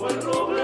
Roman, Roman.